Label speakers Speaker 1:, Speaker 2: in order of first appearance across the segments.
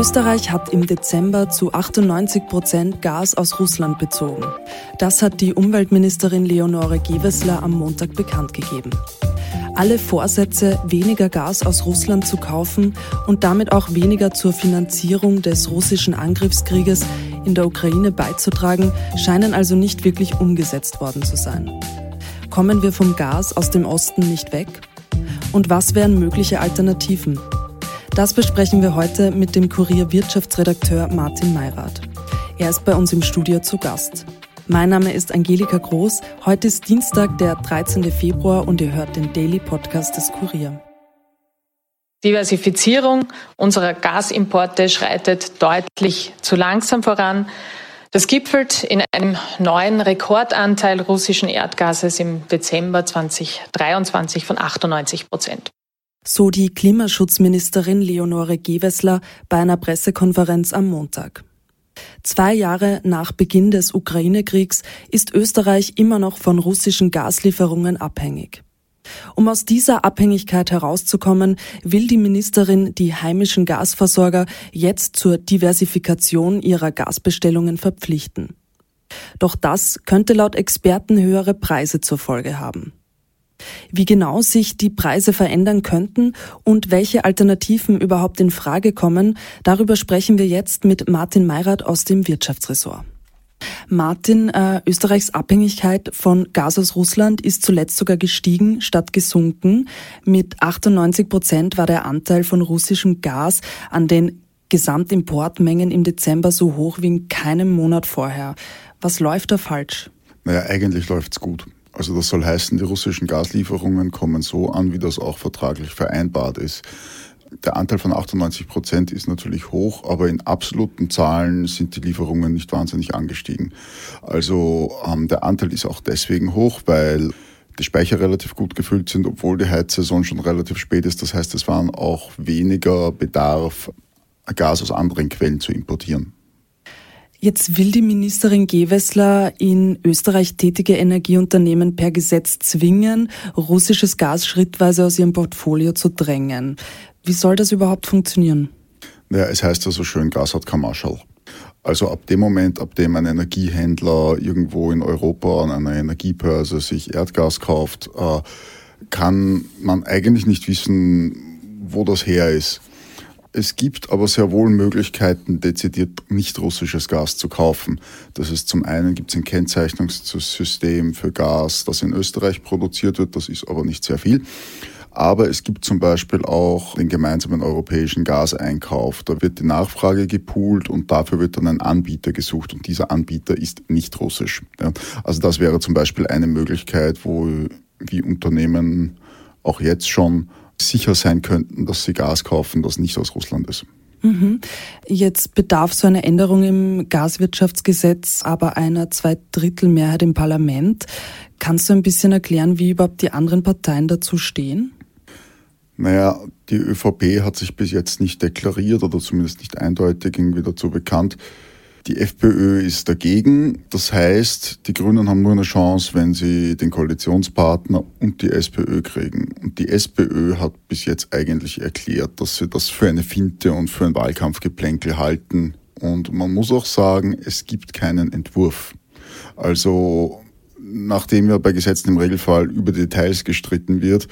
Speaker 1: Österreich hat im Dezember zu 98 Prozent Gas aus Russland bezogen. Das hat die Umweltministerin Leonore Gewessler am Montag bekannt gegeben. Alle Vorsätze, weniger Gas aus Russland zu kaufen und damit auch weniger zur Finanzierung des russischen Angriffskrieges in der Ukraine beizutragen, scheinen also nicht wirklich umgesetzt worden zu sein. Kommen wir vom Gas aus dem Osten nicht weg? Und was wären mögliche Alternativen? Das besprechen wir heute mit dem Kurier Wirtschaftsredakteur Martin Mayrath. Er ist bei uns im Studio zu Gast. Mein Name ist Angelika Groß. Heute ist Dienstag, der 13. Februar und ihr hört den Daily Podcast des Kurier.
Speaker 2: Diversifizierung unserer Gasimporte schreitet deutlich zu langsam voran. Das gipfelt in einem neuen Rekordanteil russischen Erdgases im Dezember 2023 von 98 Prozent.
Speaker 1: So die Klimaschutzministerin Leonore Gewessler bei einer Pressekonferenz am Montag. Zwei Jahre nach Beginn des Ukraine-Kriegs ist Österreich immer noch von russischen Gaslieferungen abhängig. Um aus dieser Abhängigkeit herauszukommen, will die Ministerin die heimischen Gasversorger jetzt zur Diversifikation ihrer Gasbestellungen verpflichten. Doch das könnte laut Experten höhere Preise zur Folge haben. Wie genau sich die Preise verändern könnten und welche Alternativen überhaupt in Frage kommen, darüber sprechen wir jetzt mit Martin Meyrath aus dem Wirtschaftsressort. Martin, äh, Österreichs Abhängigkeit von Gas aus Russland ist zuletzt sogar gestiegen statt gesunken. Mit 98 Prozent war der Anteil von russischem Gas an den Gesamtimportmengen im Dezember so hoch wie in keinem Monat vorher. Was läuft da falsch?
Speaker 3: Naja, eigentlich läuft's gut. Also das soll heißen, die russischen Gaslieferungen kommen so an, wie das auch vertraglich vereinbart ist. Der Anteil von 98 Prozent ist natürlich hoch, aber in absoluten Zahlen sind die Lieferungen nicht wahnsinnig angestiegen. Also ähm, der Anteil ist auch deswegen hoch, weil die Speicher relativ gut gefüllt sind, obwohl die Heizsaison schon relativ spät ist. Das heißt, es waren auch weniger Bedarf, Gas aus anderen Quellen zu importieren.
Speaker 1: Jetzt will die Ministerin Gewessler in Österreich tätige Energieunternehmen per Gesetz zwingen, russisches Gas schrittweise aus ihrem Portfolio zu drängen. Wie soll das überhaupt funktionieren?
Speaker 3: Ja, es heißt ja so schön, Gas hat kein Marschall. Also ab dem Moment, ab dem ein Energiehändler irgendwo in Europa an einer Energiebörse sich Erdgas kauft, äh, kann man eigentlich nicht wissen, wo das her ist. Es gibt aber sehr wohl Möglichkeiten, dezidiert nicht russisches Gas zu kaufen. Das ist zum einen gibt es ein Kennzeichnungssystem für Gas, das in Österreich produziert wird. Das ist aber nicht sehr viel. Aber es gibt zum Beispiel auch den gemeinsamen europäischen Gaseinkauf. Da wird die Nachfrage gepoolt und dafür wird dann ein Anbieter gesucht und dieser Anbieter ist nicht russisch. Also das wäre zum Beispiel eine Möglichkeit, wo wie Unternehmen auch jetzt schon sicher sein könnten, dass sie Gas kaufen, das nicht aus Russland ist.
Speaker 1: Mhm. Jetzt bedarf so eine Änderung im Gaswirtschaftsgesetz aber einer Zweidrittelmehrheit im Parlament. Kannst du ein bisschen erklären, wie überhaupt die anderen Parteien dazu stehen?
Speaker 3: Naja, die ÖVP hat sich bis jetzt nicht deklariert oder zumindest nicht eindeutig irgendwie dazu bekannt, die FPÖ ist dagegen. Das heißt, die Grünen haben nur eine Chance, wenn sie den Koalitionspartner und die SPÖ kriegen. Und die SPÖ hat bis jetzt eigentlich erklärt, dass sie das für eine Finte und für ein Wahlkampfgeplänkel halten. Und man muss auch sagen, es gibt keinen Entwurf. Also, nachdem ja bei Gesetzen im Regelfall über Details gestritten wird,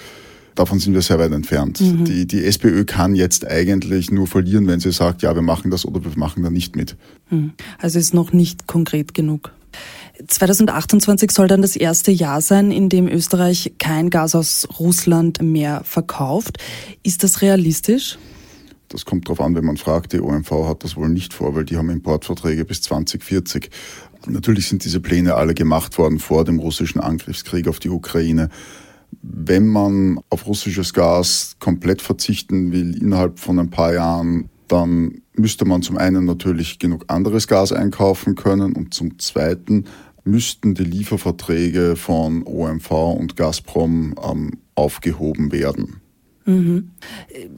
Speaker 3: davon sind wir sehr weit entfernt. Mhm. Die, die SPÖ kann jetzt eigentlich nur verlieren, wenn sie sagt, ja, wir machen das oder wir machen da nicht mit.
Speaker 1: Mhm. Also ist noch nicht konkret genug. 2028 soll dann das erste Jahr sein, in dem Österreich kein Gas aus Russland mehr verkauft. Ist das realistisch?
Speaker 3: Das kommt darauf an, wenn man fragt. Die OMV hat das wohl nicht vor, weil die haben Importverträge bis 2040. Natürlich sind diese Pläne alle gemacht worden vor dem russischen Angriffskrieg auf die Ukraine. Wenn man auf russisches Gas komplett verzichten will innerhalb von ein paar Jahren, dann müsste man zum einen natürlich genug anderes Gas einkaufen können und zum zweiten müssten die Lieferverträge von OMV und Gazprom ähm, aufgehoben werden.
Speaker 1: Mhm.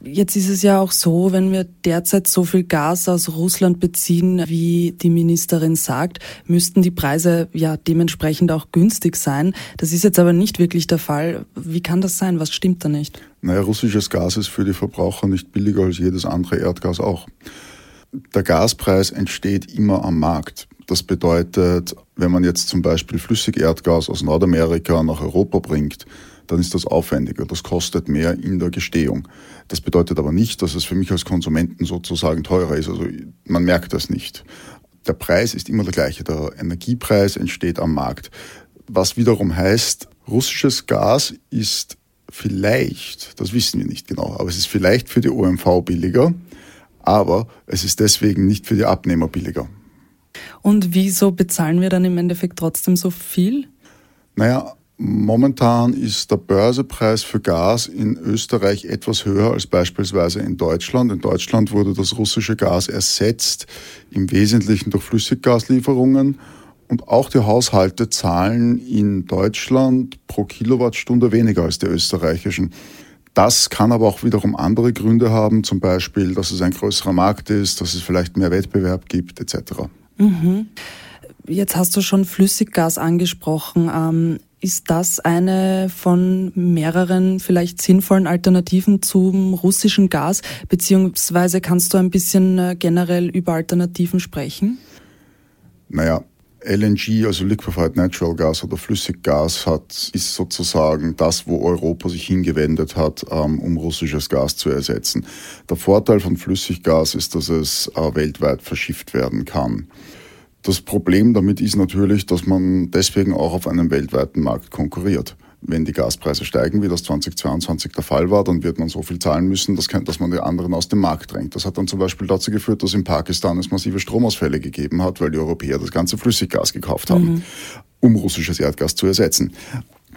Speaker 1: Jetzt ist es ja auch so, wenn wir derzeit so viel Gas aus Russland beziehen, wie die Ministerin sagt, müssten die Preise ja dementsprechend auch günstig sein. Das ist jetzt aber nicht wirklich der Fall. Wie kann das sein? Was stimmt da nicht?
Speaker 3: Naja, russisches Gas ist für die Verbraucher nicht billiger als jedes andere Erdgas auch. der Gaspreis entsteht immer am Markt. Das bedeutet, wenn man jetzt zum Beispiel Flüssigerdgas aus Nordamerika nach Europa bringt, dann ist das aufwendiger. Das kostet mehr in der Gestehung. Das bedeutet aber nicht, dass es für mich als Konsumenten sozusagen teurer ist. Also man merkt das nicht. Der Preis ist immer der gleiche. Der Energiepreis entsteht am Markt. Was wiederum heißt, russisches Gas ist vielleicht, das wissen wir nicht genau, aber es ist vielleicht für die OMV billiger, aber es ist deswegen nicht für die Abnehmer billiger.
Speaker 1: Und wieso bezahlen wir dann im Endeffekt trotzdem so viel?
Speaker 3: Naja, momentan ist der Börsepreis für Gas in Österreich etwas höher als beispielsweise in Deutschland. In Deutschland wurde das russische Gas ersetzt, im Wesentlichen durch Flüssiggaslieferungen. Und auch die Haushalte zahlen in Deutschland pro Kilowattstunde weniger als die österreichischen. Das kann aber auch wiederum andere Gründe haben, zum Beispiel, dass es ein größerer Markt ist, dass es vielleicht mehr Wettbewerb gibt, etc.
Speaker 1: Mhm. Jetzt hast du schon Flüssiggas angesprochen. Ist das eine von mehreren vielleicht sinnvollen Alternativen zum russischen Gas? Beziehungsweise kannst du ein bisschen äh, generell über Alternativen sprechen?
Speaker 3: Naja, LNG, also Liquefied Natural Gas oder Flüssiggas, hat, ist sozusagen das, wo Europa sich hingewendet hat, ähm, um russisches Gas zu ersetzen. Der Vorteil von Flüssiggas ist, dass es äh, weltweit verschifft werden kann. Das Problem damit ist natürlich, dass man deswegen auch auf einem weltweiten Markt konkurriert wenn die Gaspreise steigen, wie das 2022 der Fall war, dann wird man so viel zahlen müssen, dass, man die anderen aus dem Markt drängt. Das hat dann zum Beispiel dazu geführt, dass in Pakistan es massive Stromausfälle gegeben hat, weil die Europäer das ganze Flüssiggas gekauft haben, mhm. um russisches Erdgas zu ersetzen.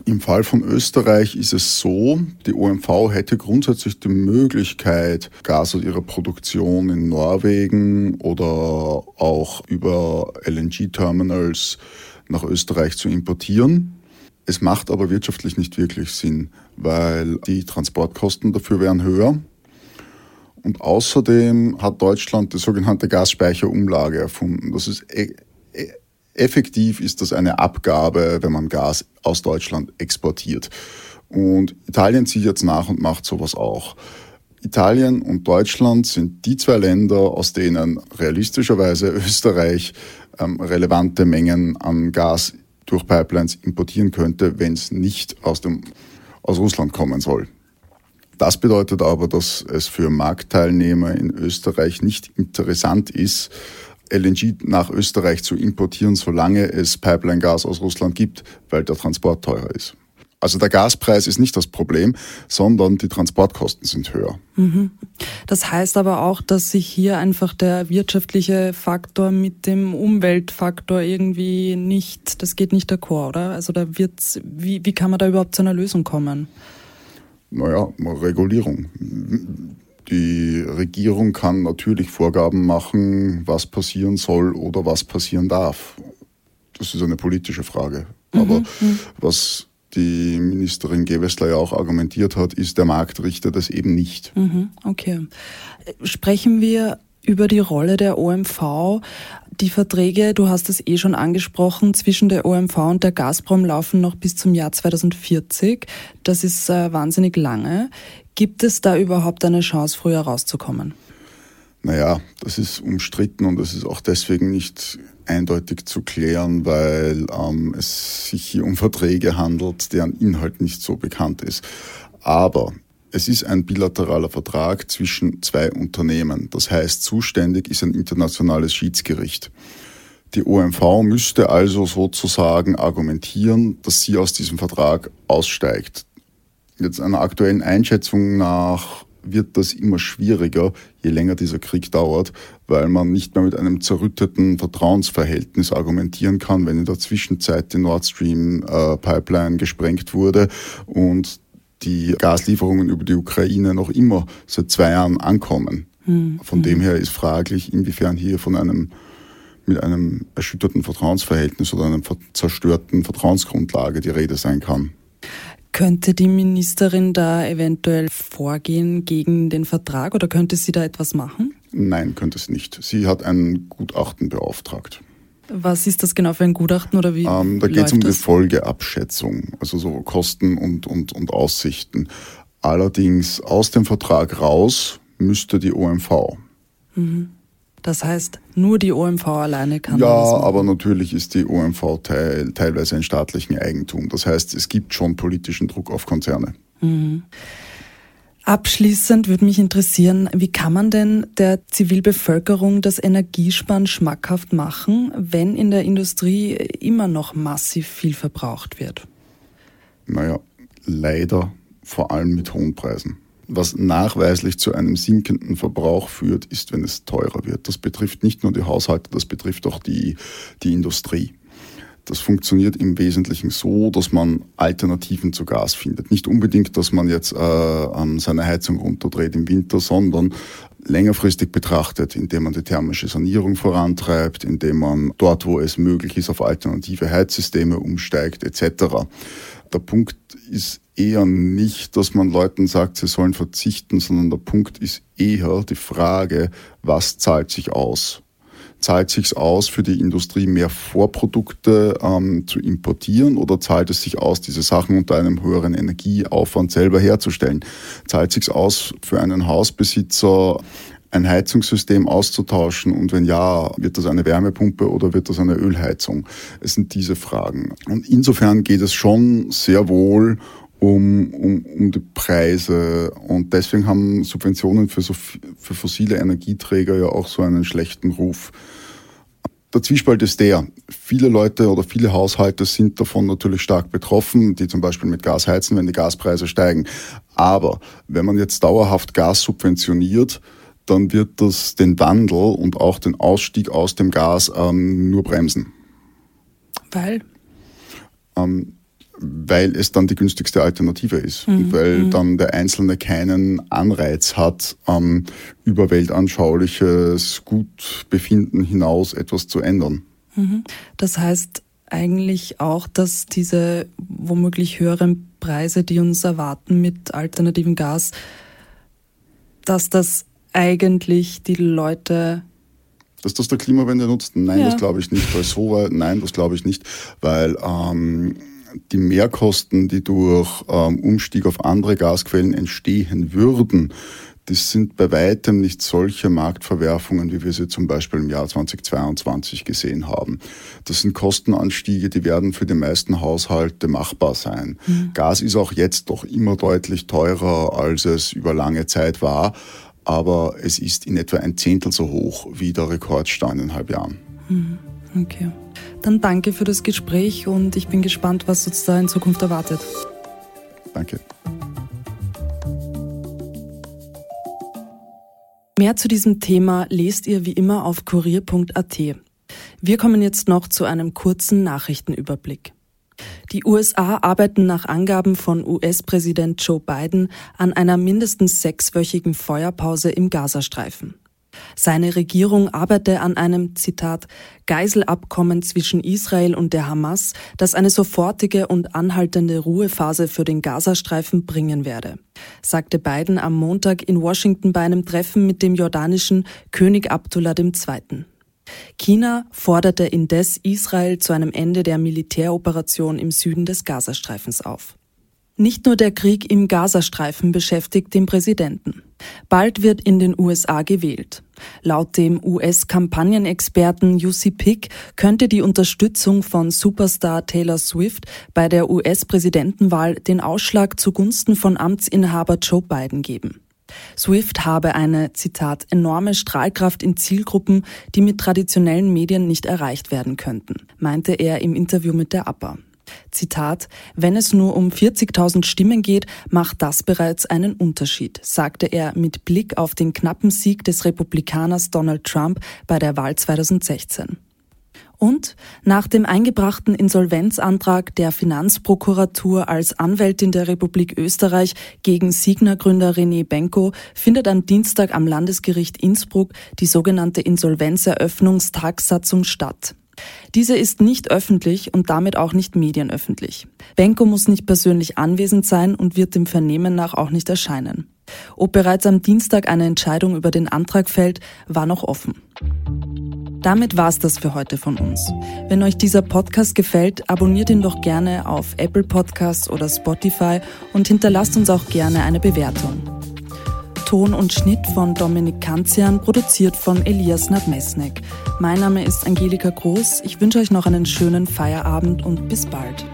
Speaker 3: Im Fall von Österreich ist es so, die OMV hätte grundsätzlich die Möglichkeit, Gas aus ihrer Produktion in Norwegen oder auch über LNG-Terminals nach Österreich zu importieren. Es macht aber wirtschaftlich nicht wirklich Sinn, weil die Transportkosten dafür wären höher. Und außerdem hat Deutschland die sogenannte Gasspeicherumlage erfunden. Das ist e e effektiv ist das eine Abgabe, wenn man Gas aus Deutschland exportiert. Und Italien zieht jetzt nach und macht sowas auch. Italien und Deutschland sind die zwei Länder, aus denen realistischerweise Österreich ähm, relevante Mengen an Gas durch Pipelines importieren könnte, wenn es nicht aus, dem, aus Russland kommen soll. Das bedeutet aber, dass es für Marktteilnehmer in Österreich nicht interessant ist, LNG nach Österreich zu importieren, solange es Pipeline-Gas aus Russland gibt, weil der Transport teurer ist. Also der Gaspreis ist nicht das Problem, sondern die Transportkosten sind höher.
Speaker 1: Mhm. Das heißt aber auch, dass sich hier einfach der wirtschaftliche Faktor mit dem Umweltfaktor irgendwie nicht, das geht nicht d'accord, oder? Also da wird's, wie, wie kann man da überhaupt zu einer Lösung kommen?
Speaker 3: Naja, Regulierung. Die Regierung kann natürlich Vorgaben machen, was passieren soll oder was passieren darf. Das ist eine politische Frage. Aber mhm. mhm. was die Ministerin Gewessler ja auch argumentiert hat, ist, der Markt richtet das eben nicht.
Speaker 1: Mhm, okay. Sprechen wir über die Rolle der OMV. Die Verträge, du hast es eh schon angesprochen, zwischen der OMV und der Gazprom laufen noch bis zum Jahr 2040. Das ist äh, wahnsinnig lange. Gibt es da überhaupt eine Chance, früher rauszukommen?
Speaker 3: Naja, das ist umstritten und es ist auch deswegen nicht eindeutig zu klären, weil ähm, es sich hier um Verträge handelt, deren Inhalt nicht so bekannt ist. Aber es ist ein bilateraler Vertrag zwischen zwei Unternehmen. Das heißt, zuständig ist ein internationales Schiedsgericht. Die OMV müsste also sozusagen argumentieren, dass sie aus diesem Vertrag aussteigt. Jetzt einer aktuellen Einschätzung nach wird das immer schwieriger, je länger dieser Krieg dauert, weil man nicht mehr mit einem zerrütteten Vertrauensverhältnis argumentieren kann, wenn in der Zwischenzeit die Nord Stream äh, Pipeline gesprengt wurde und die Gaslieferungen über die Ukraine noch immer seit zwei Jahren ankommen. Mhm. Von dem her ist fraglich, inwiefern hier von einem mit einem erschütterten Vertrauensverhältnis oder einer zerstörten Vertrauensgrundlage die Rede sein kann.
Speaker 1: Könnte die Ministerin da eventuell vorgehen gegen den Vertrag oder könnte sie da etwas machen?
Speaker 3: Nein, könnte sie nicht. Sie hat ein Gutachten beauftragt.
Speaker 1: Was ist das genau für ein Gutachten oder wie?
Speaker 3: Ähm, da geht es um das? die Folgeabschätzung, also so Kosten und, und, und Aussichten. Allerdings aus dem Vertrag raus müsste die OMV. Mhm.
Speaker 1: Das heißt, nur die OMV alleine kann
Speaker 3: ja,
Speaker 1: das
Speaker 3: Ja, aber natürlich ist die OMV teil, teilweise in staatlichem Eigentum. Das heißt, es gibt schon politischen Druck auf Konzerne. Mhm.
Speaker 1: Abschließend würde mich interessieren, wie kann man denn der Zivilbevölkerung das Energiesparen schmackhaft machen, wenn in der Industrie immer noch massiv viel verbraucht wird?
Speaker 3: Naja, leider vor allem mit hohen Preisen. Was nachweislich zu einem sinkenden Verbrauch führt, ist, wenn es teurer wird. Das betrifft nicht nur die Haushalte, das betrifft auch die, die Industrie. Das funktioniert im Wesentlichen so, dass man Alternativen zu Gas findet. Nicht unbedingt, dass man jetzt äh, seine Heizung runterdreht im Winter, sondern längerfristig betrachtet, indem man die thermische Sanierung vorantreibt, indem man dort, wo es möglich ist, auf alternative Heizsysteme umsteigt etc. Der Punkt ist eher nicht, dass man Leuten sagt, sie sollen verzichten, sondern der Punkt ist eher die Frage, was zahlt sich aus? Zahlt sich aus, für die Industrie mehr Vorprodukte ähm, zu importieren oder zahlt es sich aus, diese Sachen unter einem höheren Energieaufwand selber herzustellen? Zahlt sich aus, für einen Hausbesitzer ein Heizungssystem auszutauschen und wenn ja, wird das eine Wärmepumpe oder wird das eine Ölheizung? Es sind diese Fragen. Und insofern geht es schon sehr wohl um, um, um die Preise. Und deswegen haben Subventionen für, so, für fossile Energieträger ja auch so einen schlechten Ruf. Der Zwiespalt ist der, viele Leute oder viele Haushalte sind davon natürlich stark betroffen, die zum Beispiel mit Gas heizen, wenn die Gaspreise steigen. Aber wenn man jetzt dauerhaft Gas subventioniert, dann wird das den Wandel und auch den Ausstieg aus dem Gas ähm, nur bremsen.
Speaker 1: Weil?
Speaker 3: Ähm, weil es dann die günstigste Alternative ist mhm. und weil mhm. dann der Einzelne keinen Anreiz hat, ähm, über weltanschauliches Gutbefinden hinaus etwas zu ändern.
Speaker 1: Mhm. Das heißt eigentlich auch, dass diese womöglich höheren Preise, die uns erwarten mit alternativem Gas, dass das eigentlich die Leute
Speaker 3: dass das der Klimawende nutzt? Nein, ja. das glaube ich nicht. Weil so weit, nein, das glaube ich nicht, weil ähm, die Mehrkosten, die durch ähm, Umstieg auf andere Gasquellen entstehen würden, das sind bei weitem nicht solche Marktverwerfungen, wie wir sie zum Beispiel im Jahr 2022 gesehen haben. Das sind Kostenanstiege, die werden für die meisten Haushalte machbar sein. Mhm. Gas ist auch jetzt doch immer deutlich teurer, als es über lange Zeit war, aber es ist in etwa ein Zehntel so hoch wie der Rekordstand in eineinhalb Jahren.
Speaker 1: Mhm. Okay. Dann danke für das Gespräch und ich bin gespannt, was uns da in Zukunft erwartet.
Speaker 3: Danke.
Speaker 1: Mehr zu diesem Thema lest ihr wie immer auf kurier.at. Wir kommen jetzt noch zu einem kurzen Nachrichtenüberblick. Die USA arbeiten nach Angaben von US-Präsident Joe Biden an einer mindestens sechswöchigen Feuerpause im Gazastreifen. Seine Regierung arbeite an einem, Zitat, Geiselabkommen zwischen Israel und der Hamas, das eine sofortige und anhaltende Ruhephase für den Gazastreifen bringen werde, sagte Biden am Montag in Washington bei einem Treffen mit dem jordanischen König Abdullah II. China forderte indes Israel zu einem Ende der Militäroperation im Süden des Gazastreifens auf. Nicht nur der Krieg im Gazastreifen beschäftigt den Präsidenten. Bald wird in den USA gewählt. Laut dem US-Kampagnenexperten UC Pick könnte die Unterstützung von Superstar Taylor Swift bei der US-Präsidentenwahl den Ausschlag zugunsten von Amtsinhaber Joe Biden geben. Swift habe eine, Zitat, enorme Strahlkraft in Zielgruppen, die mit traditionellen Medien nicht erreicht werden könnten, meinte er im Interview mit der APA. Zitat, wenn es nur um 40.000 Stimmen geht, macht das bereits einen Unterschied, sagte er mit Blick auf den knappen Sieg des Republikaners Donald Trump bei der Wahl 2016. Und nach dem eingebrachten Insolvenzantrag der Finanzprokuratur als Anwältin der Republik Österreich gegen Signa-Gründer René Benko findet am Dienstag am Landesgericht Innsbruck die sogenannte Insolvenzeröffnungstagsatzung statt. Diese ist nicht öffentlich und damit auch nicht medienöffentlich. Benko muss nicht persönlich anwesend sein und wird dem Vernehmen nach auch nicht erscheinen. Ob bereits am Dienstag eine Entscheidung über den Antrag fällt, war noch offen. Damit war's das für heute von uns. Wenn euch dieser Podcast gefällt, abonniert ihn doch gerne auf Apple Podcasts oder Spotify und hinterlasst uns auch gerne eine Bewertung. Ton und Schnitt von Dominik Kanzian, produziert von Elias Nadmesnik. Mein Name ist Angelika Groß. Ich wünsche euch noch einen schönen Feierabend und bis bald.